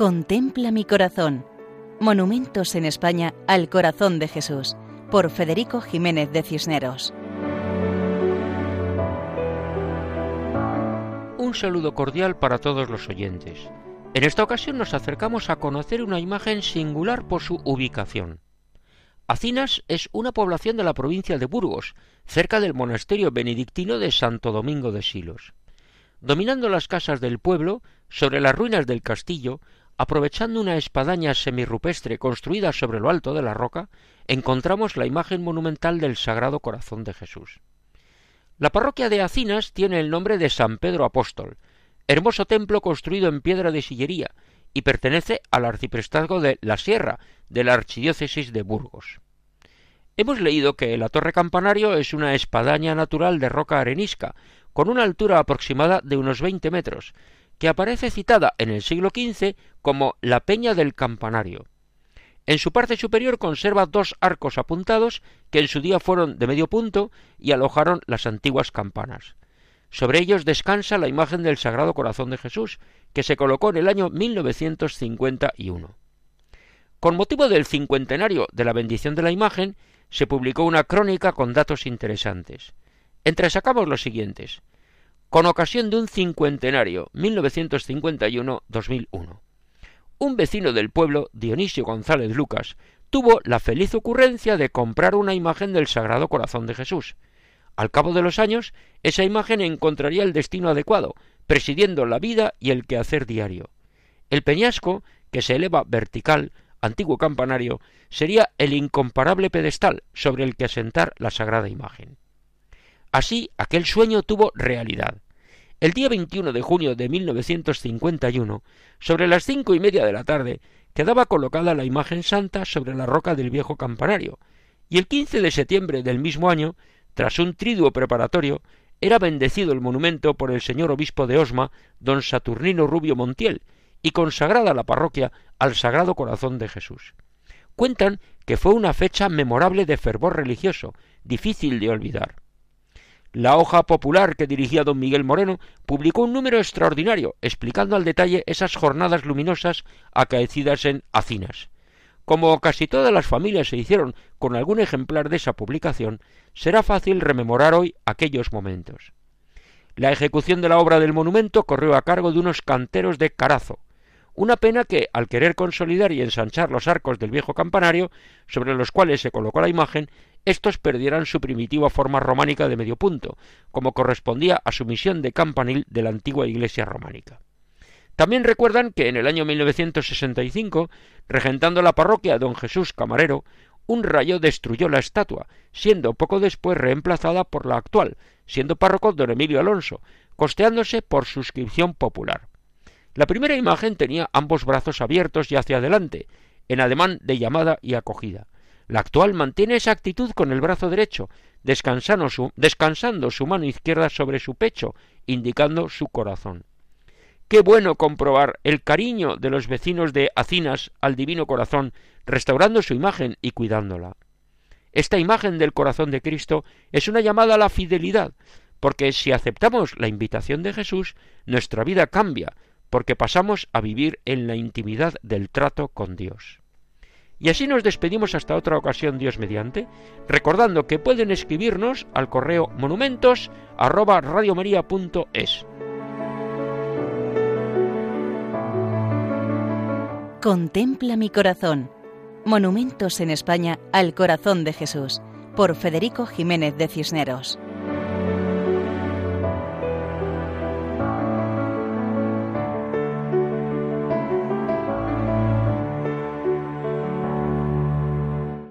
Contempla mi corazón. Monumentos en España al corazón de Jesús, por Federico Jiménez de Cisneros. Un saludo cordial para todos los oyentes. En esta ocasión nos acercamos a conocer una imagen singular por su ubicación. Acinas es una población de la provincia de Burgos, cerca del monasterio benedictino de Santo Domingo de Silos. Dominando las casas del pueblo, sobre las ruinas del castillo, aprovechando una espadaña semirrupestre construida sobre lo alto de la roca, encontramos la imagen monumental del Sagrado Corazón de Jesús. La parroquia de Acinas tiene el nombre de San Pedro Apóstol, hermoso templo construido en piedra de sillería, y pertenece al arciprestazgo de La Sierra, de la archidiócesis de Burgos. Hemos leído que la torre campanario es una espadaña natural de roca arenisca, con una altura aproximada de unos veinte metros, que aparece citada en el siglo XV como la Peña del Campanario. En su parte superior conserva dos arcos apuntados que en su día fueron de medio punto y alojaron las antiguas campanas. Sobre ellos descansa la imagen del Sagrado Corazón de Jesús, que se colocó en el año 1951. Con motivo del cincuentenario de la bendición de la imagen, se publicó una crónica con datos interesantes. Entresacamos los siguientes con ocasión de un cincuentenario 1951-2001. Un vecino del pueblo, Dionisio González Lucas, tuvo la feliz ocurrencia de comprar una imagen del Sagrado Corazón de Jesús. Al cabo de los años, esa imagen encontraría el destino adecuado, presidiendo la vida y el quehacer diario. El peñasco, que se eleva vertical, antiguo campanario, sería el incomparable pedestal sobre el que asentar la sagrada imagen. Así, aquel sueño tuvo realidad. El día 21 de junio de 1951, sobre las cinco y media de la tarde, quedaba colocada la imagen santa sobre la roca del viejo campanario, y el 15 de septiembre del mismo año, tras un triduo preparatorio, era bendecido el monumento por el señor obispo de Osma, don Saturnino Rubio Montiel, y consagrada la parroquia al Sagrado Corazón de Jesús. Cuentan que fue una fecha memorable de fervor religioso, difícil de olvidar. La hoja popular que dirigía don Miguel Moreno publicó un número extraordinario explicando al detalle esas jornadas luminosas acaecidas en Acinas. Como casi todas las familias se hicieron con algún ejemplar de esa publicación, será fácil rememorar hoy aquellos momentos. La ejecución de la obra del monumento corrió a cargo de unos canteros de Carazo, una pena que, al querer consolidar y ensanchar los arcos del viejo campanario, sobre los cuales se colocó la imagen, estos perdieran su primitiva forma románica de medio punto, como correspondía a su misión de campanil de la antigua iglesia románica. También recuerdan que en el año 1965, regentando la parroquia don Jesús Camarero, un rayo destruyó la estatua, siendo poco después reemplazada por la actual, siendo párroco don Emilio Alonso, costeándose por suscripción popular. La primera imagen tenía ambos brazos abiertos y hacia adelante, en ademán de llamada y acogida. La actual mantiene esa actitud con el brazo derecho, descansando su, mano izquierda sobre su pecho, indicando su corazón. Qué bueno comprobar el cariño de los vecinos de Acinas al divino corazón, restaurando su imagen y cuidándola. Esta imagen del corazón de Cristo es una llamada a la fidelidad, porque si aceptamos la invitación de Jesús, nuestra vida cambia, porque pasamos a vivir en la intimidad del trato con Dios. Y así nos despedimos hasta otra ocasión, Dios mediante, recordando que pueden escribirnos al correo monumentos Contempla mi corazón. Monumentos en España al corazón de Jesús, por Federico Jiménez de Cisneros.